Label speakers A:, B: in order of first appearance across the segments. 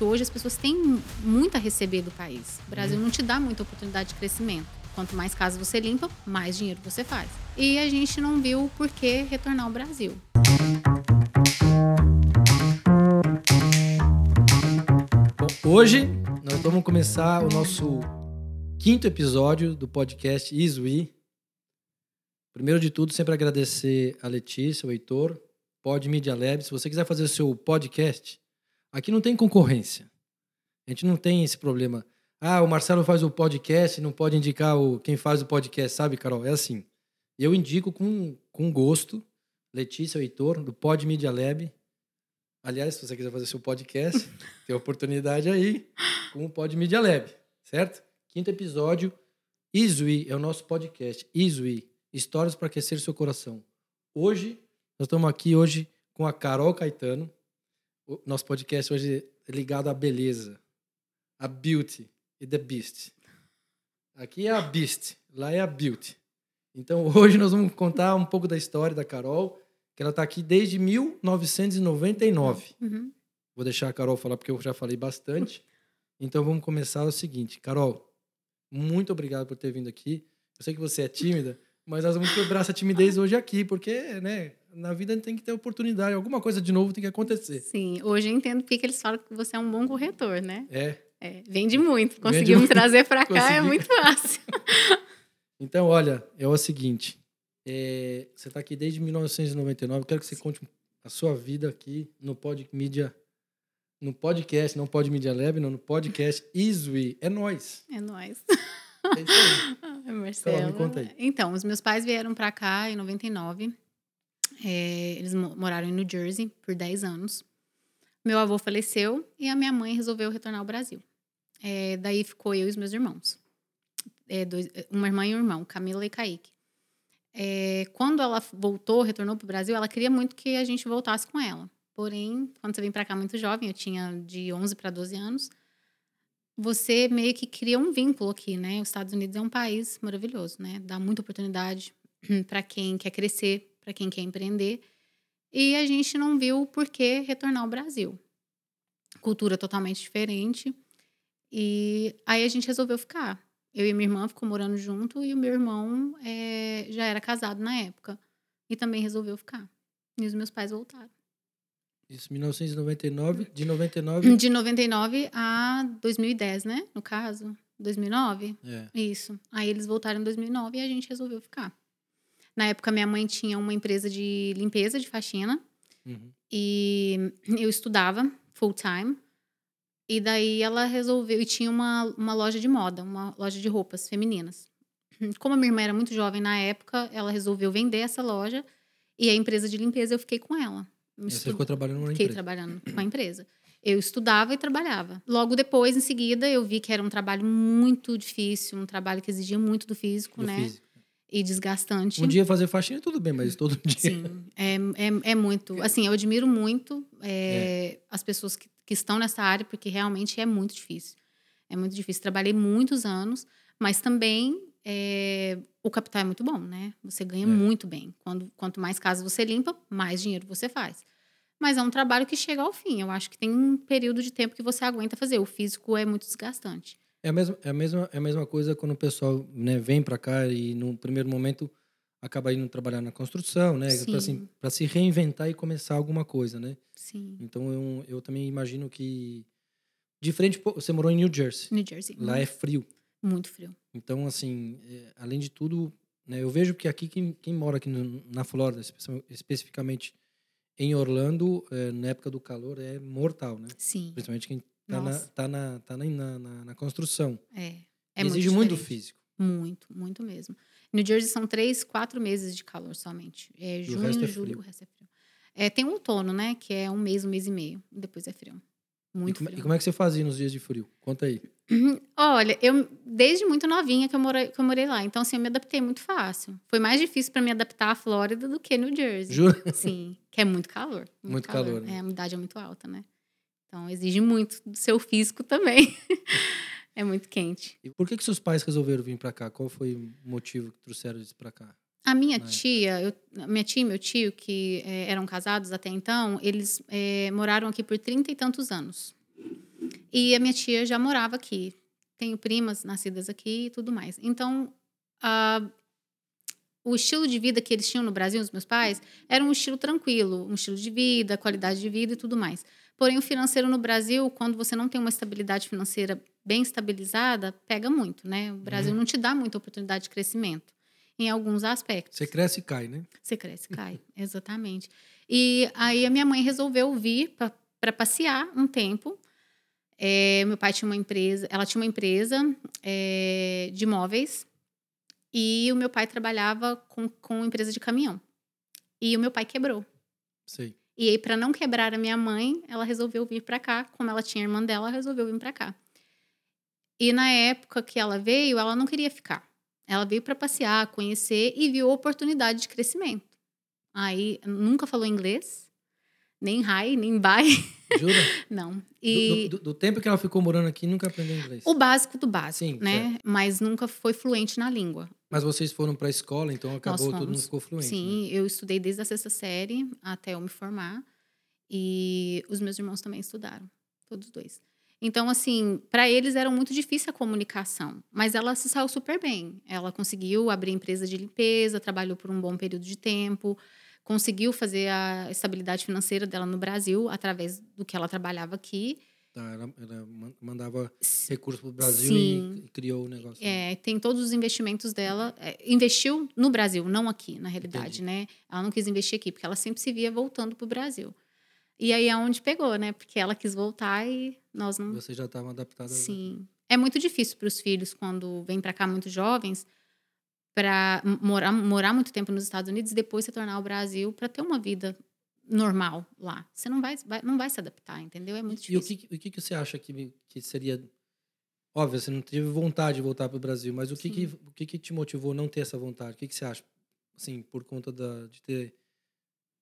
A: Hoje as pessoas têm muito a receber do país. O Brasil não te dá muita oportunidade de crescimento. Quanto mais casas você limpa, mais dinheiro você faz. E a gente não viu por que retornar ao Brasil.
B: Bom, hoje nós vamos começar o nosso quinto episódio do podcast Isui. Primeiro de tudo, sempre agradecer a Letícia, o Heitor, Pod Media Lab. Se você quiser fazer o seu podcast, Aqui não tem concorrência. A gente não tem esse problema. Ah, o Marcelo faz o podcast, não pode indicar o, quem faz o podcast, sabe, Carol? É assim. Eu indico com, com gosto Letícia, o Heitor, do Pod Media Lab. Aliás, se você quiser fazer seu podcast, tem oportunidade aí com o Pod Media Lab, certo? Quinto episódio, Isui é o nosso podcast. Isui, histórias para aquecer seu coração. Hoje, nós estamos aqui hoje com a Carol Caetano, o nosso podcast hoje é ligado à beleza, à beauty e the beast. Aqui é a beast, lá é a beauty. Então hoje nós vamos contar um pouco da história da Carol, que ela está aqui desde 1999. Uhum. Vou deixar a Carol falar porque eu já falei bastante. Então vamos começar o seguinte, Carol, muito obrigado por ter vindo aqui. Eu sei que você é tímida, mas nós vamos quebrar essa timidez hoje aqui, porque, né, na vida tem que ter oportunidade, alguma coisa de novo tem que acontecer.
A: Sim, hoje eu entendo porque eles falam que você é um bom corretor, né?
B: É.
A: é vende muito. Conseguiu me trazer para cá Consegui. é muito fácil.
B: então, olha, é o seguinte. É, você está aqui desde 1999. Eu quero que você conte a sua vida aqui no Pod Media, no podcast, não Pod Media Lab, não, no podcast Isui. É nós.
A: É nós.
B: É isso aí.
A: Marcelo.
B: Então, me conta aí.
A: Então, os meus pais vieram para cá em 99. É, eles moraram em New Jersey por 10 anos. Meu avô faleceu e a minha mãe resolveu retornar ao Brasil. É, daí ficou eu e os meus irmãos. É, dois, uma irmã e um irmão, Camila e Kaique. É, quando ela voltou, retornou para o Brasil, ela queria muito que a gente voltasse com ela. Porém, quando você vem para cá muito jovem, eu tinha de 11 para 12 anos, você meio que cria um vínculo aqui, né? Os Estados Unidos é um país maravilhoso, né? Dá muita oportunidade para quem quer crescer, para quem quer empreender. E a gente não viu por que retornar ao Brasil. Cultura totalmente diferente. E aí a gente resolveu ficar. Eu e minha irmã ficou morando junto e o meu irmão é, já era casado na época. E também resolveu ficar. E os meus pais voltaram.
B: Isso, 1999, de 99...
A: De 99 a 2010, né? No caso, 2009.
B: É.
A: Isso. Aí eles voltaram em 2009 e a gente resolveu ficar. Na época, minha mãe tinha uma empresa de limpeza, de faxina. Uhum. E eu estudava full time. E daí ela resolveu. E tinha uma, uma loja de moda, uma loja de roupas femininas. Como a minha irmã era muito jovem na época, ela resolveu vender essa loja. E a empresa de limpeza eu fiquei com ela.
B: Você ficou trabalhando na
A: Fiquei
B: empresa?
A: trabalhando com a empresa. Eu estudava e trabalhava. Logo depois, em seguida, eu vi que era um trabalho muito difícil, um trabalho que exigia muito do físico, do né? Físico e desgastante.
B: Um dia fazer faxina tudo bem, mas todo dia.
A: Sim, é, é, é muito. Assim, eu admiro muito é, é. as pessoas que, que estão nessa área, porque realmente é muito difícil. É muito difícil. Trabalhei muitos anos, mas também é, o capital é muito bom, né? Você ganha é. muito bem. Quando, quanto mais casas você limpa, mais dinheiro você faz. Mas é um trabalho que chega ao fim. Eu acho que tem um período de tempo que você aguenta fazer. O físico é muito desgastante.
B: É a mesma, é a mesma, é a mesma coisa quando o pessoal né, vem para cá e no primeiro momento acaba indo trabalhar na construção, né? Para assim, se reinventar e começar alguma coisa, né?
A: Sim.
B: Então eu, eu também imagino que. Diferente, você morou em New Jersey.
A: New Jersey.
B: Lá é frio.
A: Muito frio.
B: Então, assim, é, além de tudo, né, eu vejo que aqui, quem, quem mora aqui no, na Flórida, especificamente em Orlando, é, na época do calor, é mortal, né?
A: Sim.
B: Principalmente quem Tá, na, tá, na, tá na, na, na construção.
A: É. é
B: Exige muito, muito físico.
A: Muito, muito mesmo. New Jersey são três, quatro meses de calor somente. É junho,
B: é
A: julho, o resto é frio. É, tem um outono, né? Que é um mês, um mês e meio. Depois é frio. Muito
B: e como,
A: frio.
B: E como é que você fazia nos dias de frio? Conta aí.
A: Olha, eu desde muito novinha que eu, morei, que eu morei lá. Então, assim, eu me adaptei muito fácil. Foi mais difícil para me adaptar à Flórida do que New Jersey.
B: Jura?
A: Sim, que é muito calor.
B: Muito, muito calor. calor
A: né? É, a umidade é muito alta, né? Então, exige muito do seu físico também. é muito quente.
B: E por que, que seus pais resolveram vir para cá? Qual foi o motivo que trouxeram eles para cá?
A: A minha tia, eu, minha tia e meu tio, que é, eram casados até então, eles é, moraram aqui por trinta e tantos anos. E a minha tia já morava aqui. Tenho primas nascidas aqui e tudo mais. Então, uh, o estilo de vida que eles tinham no Brasil, os meus pais, era um estilo tranquilo, um estilo de vida, qualidade de vida e tudo mais. Porém, o financeiro no Brasil, quando você não tem uma estabilidade financeira bem estabilizada, pega muito, né? O Brasil uhum. não te dá muita oportunidade de crescimento em alguns aspectos.
B: Você cresce e cai, né?
A: Você cresce e cai, exatamente. E aí a minha mãe resolveu vir para passear um tempo. É, meu pai tinha uma empresa, ela tinha uma empresa é, de móveis e o meu pai trabalhava com, com empresa de caminhão. E o meu pai quebrou.
B: Sei.
A: E aí, para não quebrar a minha mãe, ela resolveu vir para cá. Como ela tinha irmã dela, ela resolveu vir para cá. E na época que ela veio, ela não queria ficar. Ela veio para passear, conhecer e viu a oportunidade de crescimento. Aí nunca falou inglês, nem hi, nem bye.
B: Jura?
A: Não.
B: E do, do, do, tempo que ela ficou morando aqui, nunca aprendeu inglês.
A: O básico do básico, Sim, né? Certo. Mas nunca foi fluente na língua.
B: Mas vocês foram para a escola, então acabou todo mundo ficou fluente.
A: Sim, né? eu estudei desde a sexta série até eu me formar. E os meus irmãos também estudaram, todos dois. Então, assim, para eles era muito difícil a comunicação, mas ela se saiu super bem. Ela conseguiu abrir empresa de limpeza, trabalhou por um bom período de tempo, conseguiu fazer a estabilidade financeira dela no Brasil através do que ela trabalhava aqui.
B: Tá, ela, ela, mandava recursos para o Brasil e, e, criou o negócio.
A: É, tem todos os investimentos dela. É, investiu no Brasil, não aqui, na realidade, Entendi. né? Ela não quis investir aqui, porque ela sempre se via voltando para o Brasil. E aí é onde pegou, né? Porque ela quis voltar e nós não.
B: Você já estava adaptada.
A: Sim. É muito difícil para os filhos quando vêm para cá muito jovens para morar, morar muito tempo nos Estados Unidos e depois se tornar ao Brasil para ter uma vida normal lá. Você não vai, vai, não vai se adaptar, entendeu? É muito difícil.
B: E o que, o que, que você acha que, que seria. Óbvio, você não teve vontade de voltar para o Brasil, mas o que, que, o que, que te motivou a não ter essa vontade? O que, que você acha? Assim, por conta da, de ter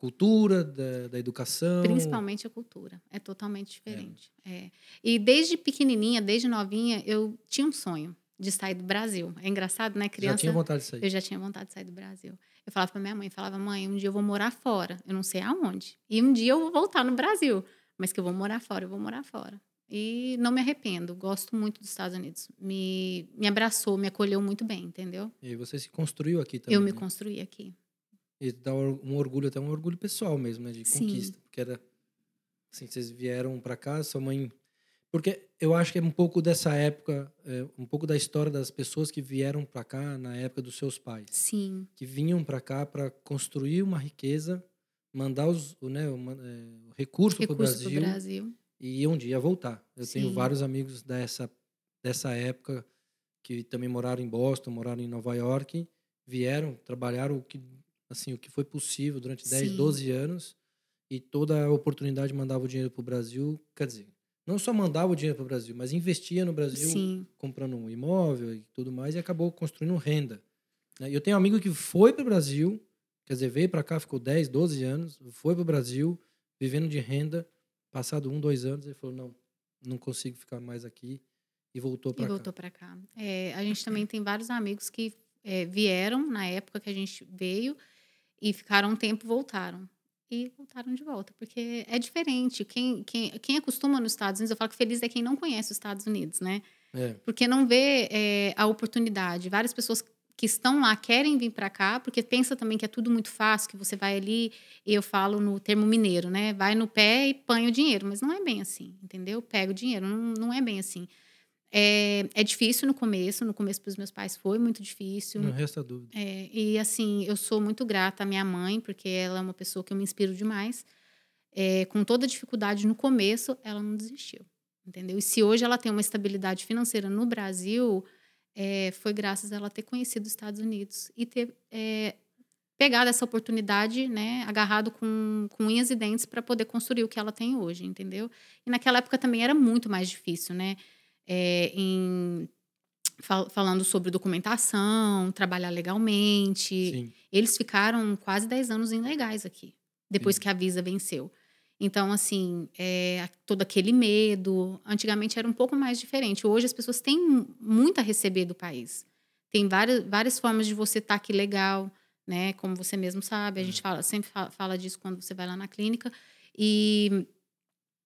B: cultura, da, da, educação?
A: Principalmente a cultura. É totalmente diferente. É. É. E desde pequenininha, desde novinha, eu tinha um sonho de sair do Brasil. É engraçado, né? Criança.
B: Já tinha vontade de sair?
A: Eu já tinha vontade de sair do Brasil. Eu falava para minha mãe, falava, mãe, um dia eu vou morar fora. Eu não sei aonde. E um dia eu vou voltar no Brasil. Mas que eu vou morar fora, eu vou morar fora. E não me arrependo. Gosto muito dos Estados Unidos. Me, me abraçou, me acolheu muito bem, entendeu?
B: E você se construiu aqui também?
A: Eu me
B: né?
A: construí aqui.
B: E dá um orgulho, até um orgulho pessoal mesmo, né? De Sim. conquista. Porque era. Assim, vocês vieram para cá, sua mãe. Porque eu acho que é um pouco dessa época, é, um pouco da história das pessoas que vieram para cá na época dos seus pais.
A: Sim.
B: Que vinham para cá para construir uma riqueza, mandar os, né, o, é, o recurso, para o Brasil,
A: Brasil,
B: e um dia voltar. Eu Sim. tenho vários amigos dessa, dessa época que também moraram em Boston, moraram em Nova York, vieram, trabalharam o que assim, o que foi possível durante 10, Sim. 12 anos e toda a oportunidade mandava o dinheiro para o Brasil, quer dizer, não só mandava o dinheiro para o Brasil, mas investia no Brasil,
A: Sim.
B: comprando um imóvel e tudo mais, e acabou construindo renda. Né? Eu tenho um amigo que foi para o Brasil, quer dizer, veio para cá, ficou 10, 12 anos, foi para o Brasil, vivendo de renda, passado um, dois anos, ele falou, não, não consigo ficar mais aqui, e voltou para cá.
A: E voltou para cá. É, a gente também tem vários amigos que é, vieram na época que a gente veio, e ficaram um tempo, voltaram. E voltaram de volta, porque é diferente. Quem, quem, quem acostuma nos Estados Unidos, eu falo que feliz é quem não conhece os Estados Unidos, né?
B: É.
A: Porque não vê é, a oportunidade. Várias pessoas que estão lá querem vir para cá, porque pensa também que é tudo muito fácil, que você vai ali, e eu falo no termo mineiro, né? Vai no pé e põe o dinheiro, mas não é bem assim, entendeu? Pega o dinheiro, não, não é bem assim. É, é difícil no começo, no começo para os meus pais foi muito difícil.
B: Não resta dúvida.
A: É, e assim, eu sou muito grata à minha mãe, porque ela é uma pessoa que eu me inspiro demais. É, com toda a dificuldade no começo, ela não desistiu, entendeu? E se hoje ela tem uma estabilidade financeira no Brasil, é, foi graças a ela ter conhecido os Estados Unidos e ter é, pegado essa oportunidade, né, agarrado com, com unhas e dentes para poder construir o que ela tem hoje, entendeu? E naquela época também era muito mais difícil, né? É, em fal falando sobre documentação, trabalhar legalmente.
B: Sim.
A: Eles ficaram quase 10 anos ilegais aqui, depois Sim. que a Visa venceu. Então, assim, é, todo aquele medo. Antigamente era um pouco mais diferente. Hoje as pessoas têm muito a receber do país. Tem várias, várias formas de você estar tá aqui legal, né? Como você mesmo sabe. A gente é. fala, sempre fala, fala disso quando você vai lá na clínica. E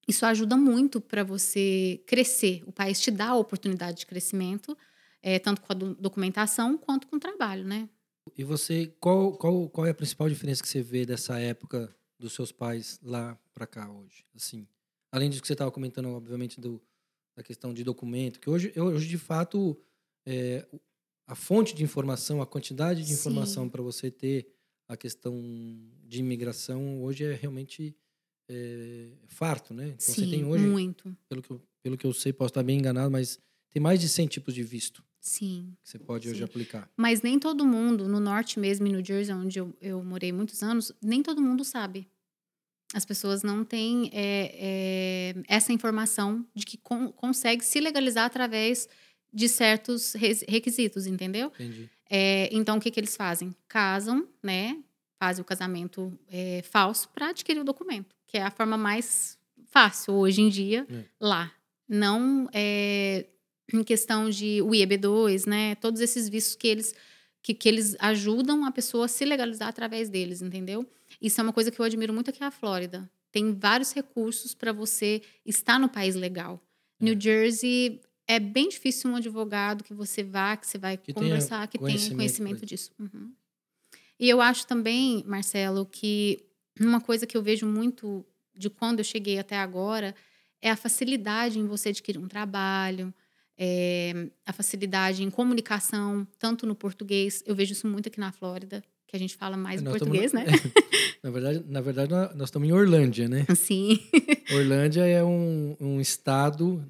A: isso ajuda muito para você crescer. O país te dá a oportunidade de crescimento, é, tanto com a do, documentação quanto com o trabalho, né?
B: E você, qual, qual, qual é a principal diferença que você vê dessa época dos seus pais lá para cá hoje? Assim, além disso que você estava comentando, obviamente, do, da questão de documento, que hoje, hoje de fato, é, a fonte de informação, a quantidade de informação para você ter a questão de imigração hoje é realmente é, farto, né? Então
A: Sim,
B: você tem hoje,
A: muito.
B: Pelo que, eu, pelo que eu sei, posso estar bem enganado, mas tem mais de 100 tipos de visto.
A: Sim.
B: Que você pode Sim. hoje aplicar.
A: Mas nem todo mundo, no norte mesmo, em New Jersey, onde eu, eu morei muitos anos, nem todo mundo sabe. As pessoas não têm é, é, essa informação de que con consegue se legalizar através de certos requisitos, entendeu?
B: Entendi.
A: É, então, o que, que eles fazem? Casam, né? Fazem o casamento é, falso para adquirir o documento, que é a forma mais fácil hoje em dia é. lá. Não é, em questão de o IEB2, né? Todos esses vistos que eles, que, que eles ajudam a pessoa a se legalizar através deles, entendeu? Isso é uma coisa que eu admiro muito aqui na Flórida. Tem vários recursos para você estar no país legal. New é. Jersey é bem difícil um advogado que você vá, que você vai que conversar, que tenha conhecimento disso. Uhum. E eu acho também, Marcelo, que uma coisa que eu vejo muito de quando eu cheguei até agora é a facilidade em você adquirir um trabalho, é, a facilidade em comunicação, tanto no português. Eu vejo isso muito aqui na Flórida, que a gente fala mais nós português,
B: né?
A: na
B: verdade, na verdade, nós estamos em Orlândia, né?
A: Sim.
B: Orlândia é um, um estado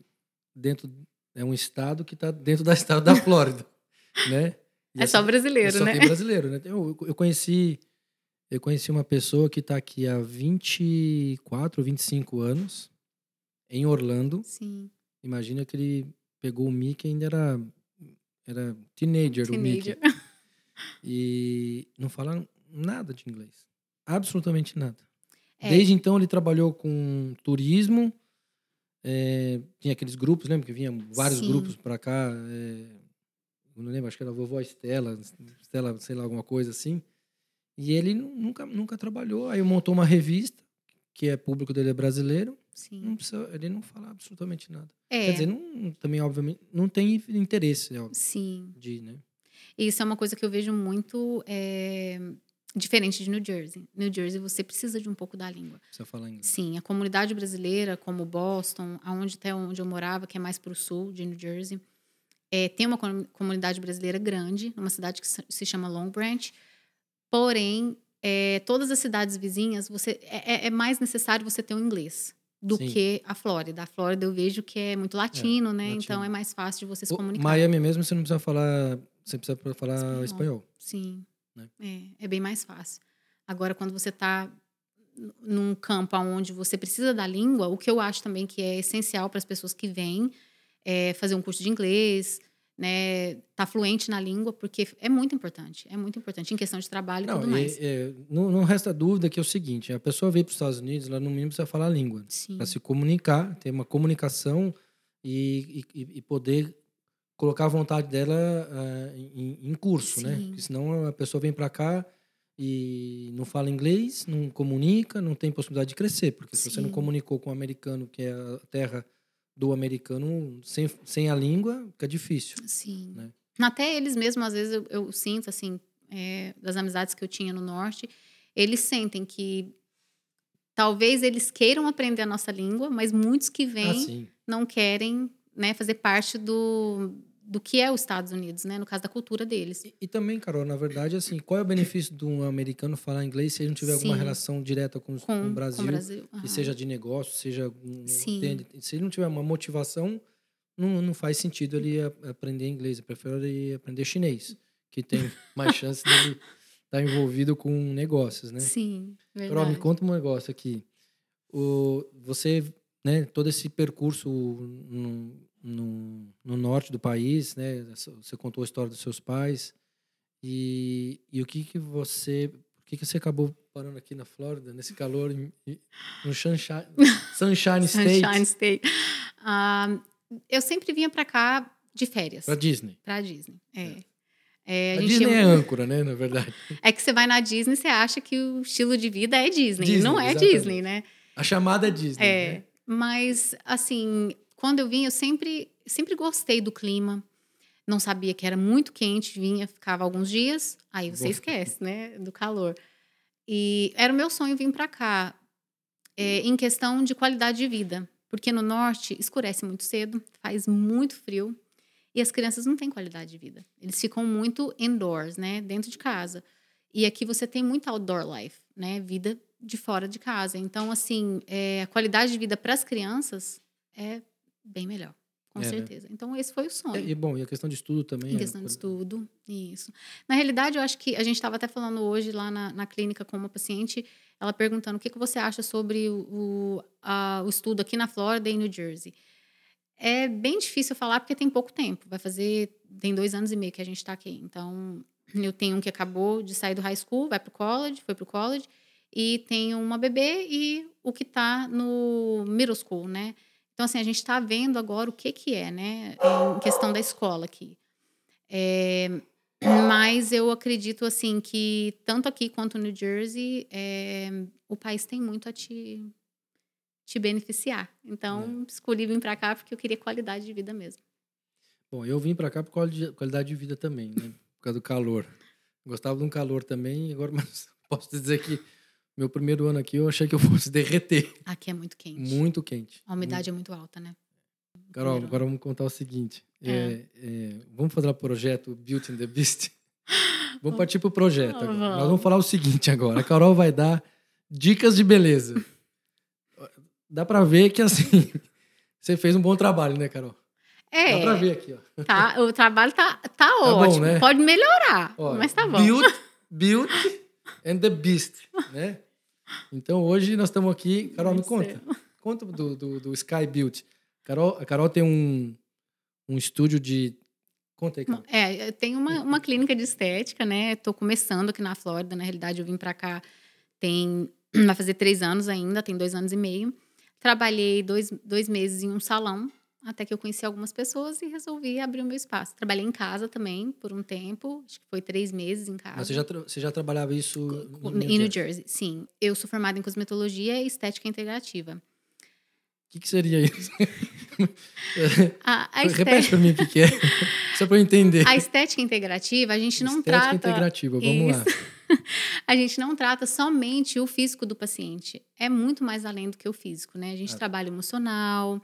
B: dentro é um estado que está dentro da estado da Flórida, né?
A: E é só brasileiro,
B: só
A: né?
B: Só tem brasileiro, né? Eu, eu conheci eu conheci uma pessoa que está aqui há 24 ou 25 anos em Orlando.
A: Sim.
B: Imagina que ele pegou o Mickey ainda era era teenager, teenager. o Mickey. E não fala nada de inglês. Absolutamente nada. É. Desde então ele trabalhou com turismo, é, tinha aqueles grupos, lembra que vinha vários Sim. grupos para cá? É, não lembro, acho que era a vovó Estela, Estela, sei lá, alguma coisa assim. E ele nunca, nunca trabalhou. Aí montou uma revista, que é público dele é brasileiro.
A: Sim.
B: Não precisa, ele não fala absolutamente nada.
A: É.
B: Quer dizer, não, também, obviamente, não tem interesse, é óbvio,
A: Sim.
B: De, né?
A: Isso é uma coisa que eu vejo muito é, Diferente de New Jersey. New Jersey você precisa de um pouco da língua.
B: Precisa falar inglês.
A: Sim, a comunidade brasileira, como Boston, aonde até onde eu morava, que é mais para o sul de New Jersey, é, tem uma comunidade brasileira grande, numa cidade que se chama Long Branch. Porém, é, todas as cidades vizinhas, você é, é, é mais necessário você ter um inglês do Sim. que a Flórida. A Flórida eu vejo que é muito latino, é, né? Latino. Então é mais fácil de você se comunicar.
B: Miami mesmo você não precisa falar, você precisa falar espanhol. espanhol.
A: Sim. Né? É, é bem mais fácil. Agora, quando você está num campo onde você precisa da língua, o que eu acho também que é essencial para as pessoas que vêm é fazer um curso de inglês, né, tá fluente na língua, porque é muito importante, é muito importante em questão de trabalho e
B: não,
A: tudo mais.
B: É, não, não, resta dúvida que é o seguinte, a pessoa veio para os Estados Unidos, ela no mínimo precisa falar a língua, para se comunicar, ter uma comunicação e, e, e poder colocar a vontade dela uh, em, em, curso, né? Sim. né? Porque senão a pessoa vem para cá e não fala inglês, não comunica, não tem possibilidade de crescer. Porque Sim. se você não comunicou com o americano, que é a terra do americano, sem, sem a língua, fica difícil.
A: Sim.
B: Né?
A: Até eles mesmos, às vezes, eu, eu sinto, assim, é, das amizades que eu tinha no Norte, eles sentem que talvez eles queiram aprender a nossa língua, mas muitos que vêm ah, não querem né, fazer parte do, do que é os Estados Unidos, né? No caso da cultura deles.
B: E, e, também, Carol, na verdade, assim, qual é o benefício de um americano falar inglês se ele não tiver Sim. alguma relação direta com, com, com o Brasil, com o Brasil. Uhum. seja de negócio, seja
A: Sim.
B: se ele não tiver uma motivação, não, não faz sentido ele aprender inglês. Eu prefiro ele aprender chinês, que tem mais chance de estar tá envolvido com negócios, né?
A: Sim, verdade.
B: Carol, me conta um negócio aqui. O, você, né, todo esse percurso no, no, no, norte do país, né? Você contou a história dos seus pais. E, e o que que você... Por que, que você acabou parando aqui na Flórida, nesse calor, no Sunshine, Sunshine State?
A: Sunshine State. Uh, eu sempre vinha para cá de férias.
B: Para Disney.
A: Para Disney, é.
B: é. É, a, a Disney é âncora, né, na verdade.
A: É que você vai na Disney, você acha que o estilo de vida é Disney. Disney não é exatamente. Disney, né?
B: A chamada é Disney.
A: É.
B: Né?
A: Mas, assim, quando eu vim, eu sempre, sempre gostei do clima. Não sabia que era muito quente, vinha, ficava alguns dias, aí você esquece, né, do calor. E era o meu sonho vir para cá, é, em questão de qualidade de vida. Porque no norte escurece muito cedo, faz muito frio e as crianças não têm qualidade de vida. Eles ficam muito indoors, né, dentro de casa. E aqui você tem muito outdoor life, né, vida de fora de casa. Então, assim, é, a qualidade de vida para as crianças é bem melhor, com
B: É, né?
A: certeza. Então, esse foi o sonho.
B: E, bom, e a questão de estudo também.
A: Em
B: é
A: questão de
B: coisa-
A: estudo, isso. Na realidade, eu acho que a gente estava até falando hoje lá na, na clínica com uma paciente, ela perguntando o que, que você acha sobre o, a- o estudo aqui na Flórida e New Jersey. É bem difícil falar porque tem pouco tempo. Vai fazer. Tem dois anos e meio que a gente está aqui. Então, eu tenho um que acabou de sair do high school, vai para o college, foi para o college, e tenho uma bebê e o que está no middle school, né? Então, assim, a gente está vendo agora o que, que é, né? Em questão da escola aqui. É, mas eu acredito, assim, que tanto aqui quanto no New Jersey, é, o país tem muito a te, te beneficiar. Então, escolhi vir para cá porque eu queria qualidade de vida mesmo.
B: Bom, eu vim pra cá por qualidade de vida também, né? Por causa do calor. Gostava de um calor também, agora mas posso dizer que meu primeiro ano aqui eu achei que eu fosse derreter.
A: Aqui é muito quente.
B: Muito quente.
A: A umidade é muito alta, né?
B: Carol,
A: primeiro
B: agora vamos contar o seguinte.
A: É.
B: É, é, vamos fazer o projeto Beauty and the Beast? Vamos partir pro projeto agora. Nós
A: Vamos.
B: falar o seguinte agora. A Carol vai dar dicas de beleza. Dá pra ver que, assim, você fez um bom trabalho, né, Carol? Dá pra
A: É,
B: ver aqui, ó.
A: tá, o trabalho tá, tá,
B: bom,
A: ótimo.
B: né?
A: Pode melhorar,
B: Ó,
A: mas tá bom.
B: Beauty, Beauty and the Beast, né? Então hoje nós estamos aqui. Carol, me conta. Conta do, do, do Sky Beauty. Carol, a Carol tem um, um estúdio de. Conta aí, Carol.
A: É, eu tenho uma, uma clínica de estética, né? Estou começando aqui na Flórida. Na realidade, eu vim para cá tem vai fazer três anos ainda, tem dois anos e meio. Trabalhei dois, dois meses em um salão, até que eu conheci algumas pessoas e resolvi abrir o meu espaço. Trabalhei em casa também por um tempo, acho que foi três meses em casa.
B: Mas você já, você já trabalhava isso
A: Co-
B: em
A: em New
B: Jersey?
A: Sim. Eu sou formada em cosmetologia e estética integrativa.
B: O que, que seria isso?
A: A, a,
B: Repete
A: estética,
B: pra mim o que, que é. Só pra eu entender.
A: a estética integrativa, a gente não
B: Estética
A: trata.
B: integrativa, vamos lá.
A: a gente não trata somente o físico do paciente. É muito mais além do que o físico, né? A gente
B: É.
A: trabalha emocional,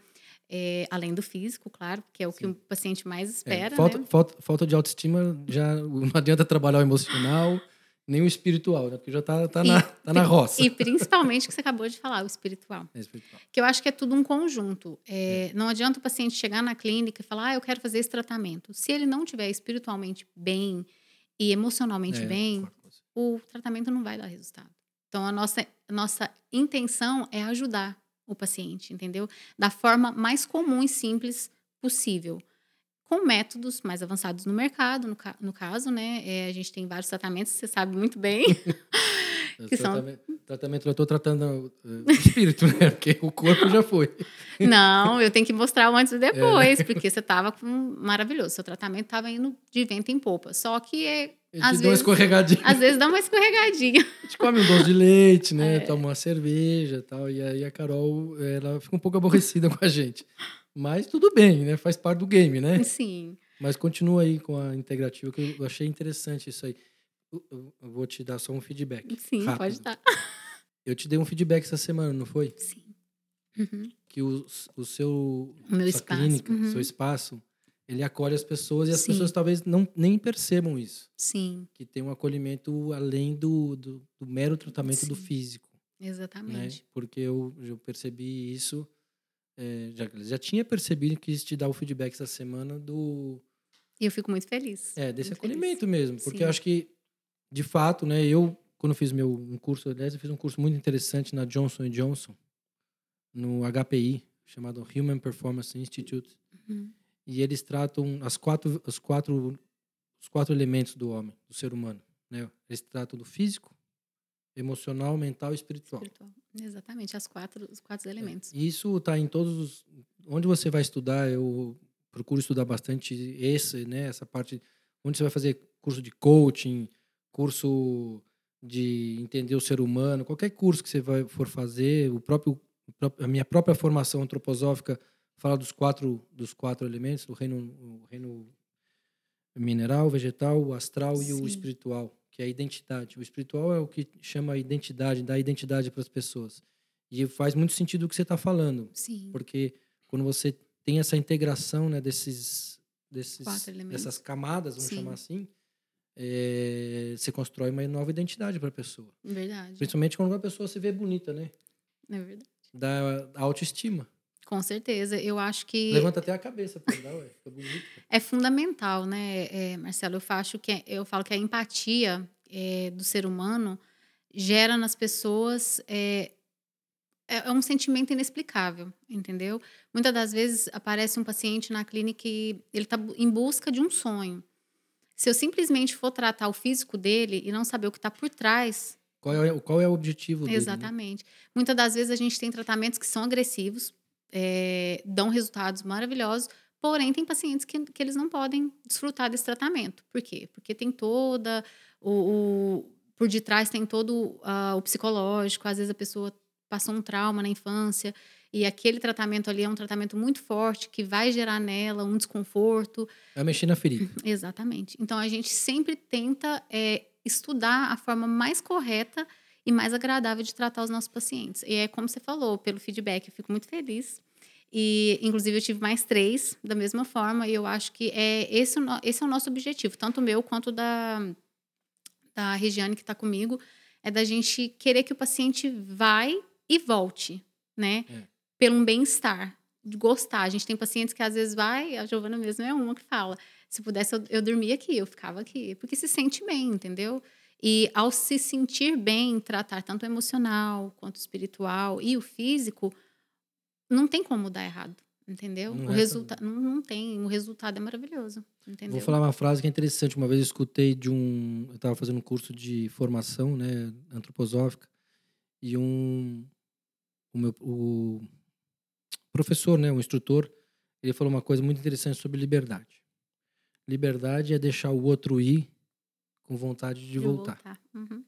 A: é, além do físico, claro, que é o que
B: Sim.
A: o paciente mais
B: É,
A: espera,
B: falta,
A: né?
B: falta, falta de autoestima, já não adianta trabalhar o emocional, nem o espiritual, né? Porque já tá, tá, na, tá na roça.
A: E principalmente o que você acabou de falar, o espiritual.
B: É espiritual.
A: Que eu acho que é tudo um conjunto. É, Não adianta o paciente chegar na clínica e falar, ah, eu quero fazer esse tratamento. Se ele não estiver espiritualmente bem e emocionalmente
B: É,
A: bem, o tratamento não vai dar resultado. Então, a nossa, a nossa intenção é ajudar o paciente, entendeu? Da forma mais comum e simples possível. Com métodos mais avançados no mercado, no, ca- no caso, né? É, a gente tem vários tratamentos, você sabe muito bem.
B: O
A: que são-
B: tratamento, tratamento eu tô tratando o espírito, né? Porque o corpo já foi.
A: não, eu tenho que mostrar o antes e depois,
B: É.
A: porque você estava com maravilhoso. Seu tratamento estava indo de vento em popa. Só que é, Às
B: uma
A: vezes-
B: escorregadinha.
A: às vezes dá uma escorregadinha.
B: A gente come um doce de leite, né?
A: É.
B: Toma uma cerveja e tal. E aí a Carol, ela fica um pouco aborrecida com a gente. Mas tudo bem, né? Faz parte do game, né?
A: Sim.
B: Mas continua aí com a integrativa, que eu achei interessante isso aí. Eu- vou te dar só um feedback.
A: Sim,
B: rápido.
A: pode estar.
B: Eu te dei um feedback essa semana, não foi?
A: Sim. Uhum.
B: Que o, o seu
A: O meu espaço.
B: clínica,
A: Uhum.
B: seu espaço, ele acolhe as pessoas e as
A: Sim.
B: pessoas talvez não nem percebam isso.
A: Sim,
B: Que tem um acolhimento além do, do, do mero tratamento do
A: Sim.
B: físico. Né?
A: exatamente.
B: Porque eu, eu percebi isso. é, já, já tinha percebido que quis te dar o feedback essa semana do
A: E eu fico muito feliz.
B: é, desse
A: muito feliz.
B: acolhimento mesmo. Porque
A: Sim.
B: eu acho que, de fato, né, eu, quando fiz meu um curso, aliás, eu fiz um curso muito interessante na Johnson Johnson, no HPI, chamado Human Performance Institute.
A: Uhum.
B: E eles tratam as quatro, os quatro, os quatro elementos do homem, do ser humano. Né? Eles tratam do físico, emocional, mental e espiritual.
A: Espiritual. Exatamente, as quatro, os quatro elementos.
B: E Isso está em todos os. Onde você vai estudar, eu procuro estudar bastante esse, né? Essa parte. Onde você vai fazer curso de coaching, curso de entender o ser humano, qualquer curso que você vai, for fazer, o próprio a minha própria formação antroposófica fala dos quatro, dos quatro elementos, do reino, o reino mineral, vegetal, o astral Sim. e o espiritual, que é a identidade. O espiritual é o que chama a identidade, dá identidade para as pessoas. E faz muito sentido o que você está falando.
A: Sim.
B: Porque quando você tem essa integração né, desses, desses dessas camadas, vamos Sim. chamar assim, é, você constrói uma nova identidade para a pessoa.
A: Verdade.
B: Principalmente quando uma pessoa se vê bonita, né?
A: É verdade.
B: Da autoestima.
A: Com certeza. Eu acho que.
B: Levanta até a cabeça, dá, ué, fica bonito.
A: É fundamental, né, é, Marcelo? Eu, acho que é, eu falo que a empatia é, do ser humano gera nas pessoas é, é, é um sentimento inexplicável, entendeu? Muitas das vezes aparece um paciente na clínica e ele está em busca de um sonho. Se eu simplesmente for tratar o físico dele e não saber o que está por trás.
B: Qual é, qual é o objetivo
A: dele? Né? Exatamente. Né? Muitas das vezes a gente tem tratamentos que são agressivos, é, dão resultados maravilhosos, porém tem pacientes que, que eles não podem desfrutar desse tratamento. Por quê? Porque tem toda o, o por detrás tem todo uh, o psicológico, às vezes a pessoa passou um trauma na infância e aquele tratamento ali é um tratamento muito forte que vai gerar nela um desconforto.
B: Vai mexer na ferida.
A: Exatamente. Então a gente sempre tenta é, estudar a forma mais correta e mais agradável de tratar os nossos pacientes. E é como você falou, pelo feedback, eu fico muito feliz. E, inclusive, eu tive mais três da mesma forma, e eu acho que é esse, esse é o nosso objetivo, tanto o meu quanto da, da Regiane, que está comigo, é da gente querer que o paciente vai e volte, né? É. Pelo um bem-estar, de gostar. A gente tem pacientes que às vezes vai, a Giovana mesmo é uma que fala, se pudesse eu, eu dormia aqui, eu ficava aqui, porque se sente bem, entendeu? E ao se sentir bem, tratar tanto o emocional quanto o espiritual e o físico, não tem como dar errado, entendeu? Não o é resultado não, não tem, o resultado é maravilhoso, entendeu?
B: Vou falar uma frase que é interessante. Uma vez eu escutei de um, eu estava fazendo um curso de formação, né, antroposófica, e um o meu o professor, né, o instrutor, ele falou uma coisa muito interessante sobre liberdade. Liberdade é deixar o outro ir com vontade de, de voltar. voltar.
A: Uhum.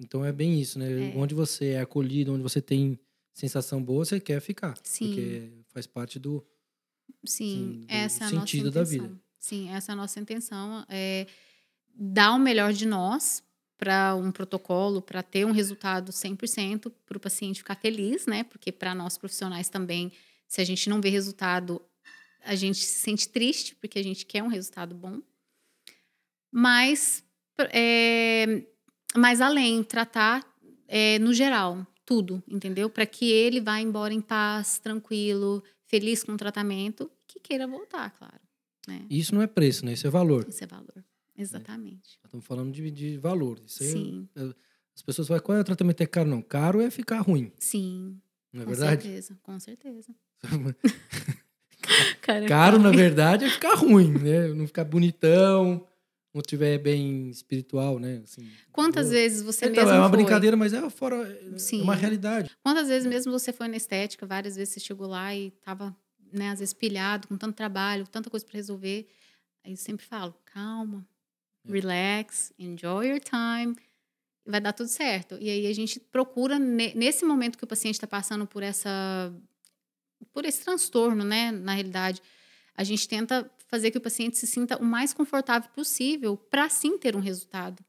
B: Então é bem isso, né? É. Onde você é acolhido, onde você tem sensação boa, você quer ficar.
A: Sim.
B: Porque faz parte do,
A: Sim, assim, do essa é a sentido nossa da vida. Sim, essa é a nossa intenção. É dar o melhor de nós para um protocolo, para ter um resultado 100%, para o paciente ficar feliz, né? Porque para nós profissionais também, se a gente não vê resultado, a gente se sente triste, porque a gente quer um resultado bom. Mas, é, mais além, tratar é, no geral, tudo, entendeu? Para que ele vá embora em paz, tranquilo, feliz com o tratamento, que queira voltar, claro. Né?
B: Isso não é preço, né? Isso é valor.
A: Isso é valor. Exatamente.
B: Estamos falando de, de valor. Isso
A: Sim.
B: É, as pessoas falam, qual é o tratamento? É caro? Não, caro é ficar ruim.
A: Sim.
B: Não é
A: com
B: verdade?
A: Com certeza, com certeza.
B: caro, na verdade, é ficar ruim, né? Não ficar bonitão, não tiver bem espiritual, né? Assim,
A: Quantas vezes você então, mesmo
B: É uma
A: foi?
B: brincadeira, mas é fora é Sim. uma realidade.
A: Quantas vezes mesmo você foi na estética, várias vezes você chegou lá e tava, né, às vezes pilhado, com tanto trabalho, tanta coisa para resolver. Aí eu sempre falo, calma, relax, enjoy your time, vai dar tudo certo. E aí a gente procura, nesse momento que o paciente está passando por essa por esse transtorno, né, na realidade, a gente tenta fazer que o paciente se sinta o mais confortável possível para sim ter um resultado.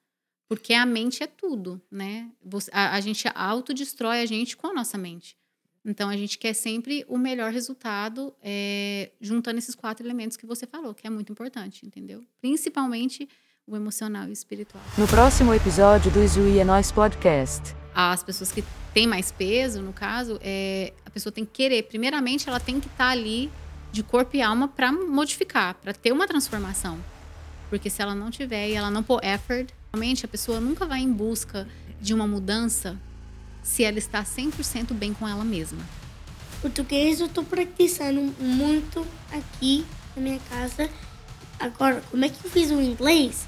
A: Porque a mente é tudo, né? A, a gente autodestrói a gente com a nossa mente. Então, a gente quer sempre o melhor resultado é, juntando esses quatro elementos que você falou, que é muito importante, entendeu? Principalmente o emocional e o espiritual.
C: No próximo episódio do Isui é Nós Podcast.
A: As pessoas que têm mais peso, no caso, é, a pessoa tem que querer. Primeiramente, ela tem que estar tá ali de corpo e alma para modificar, para ter uma transformação. Porque se ela não tiver e ela não pôr effort, realmente a pessoa nunca vai em busca de uma mudança se ela está 100% bem com ela mesma.
D: Português eu estou praticando muito aqui na minha casa. Agora, como é que eu fiz o inglês?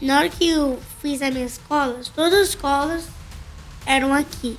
D: Na hora que eu fiz as minhas escolas, todas as escolas eram aqui.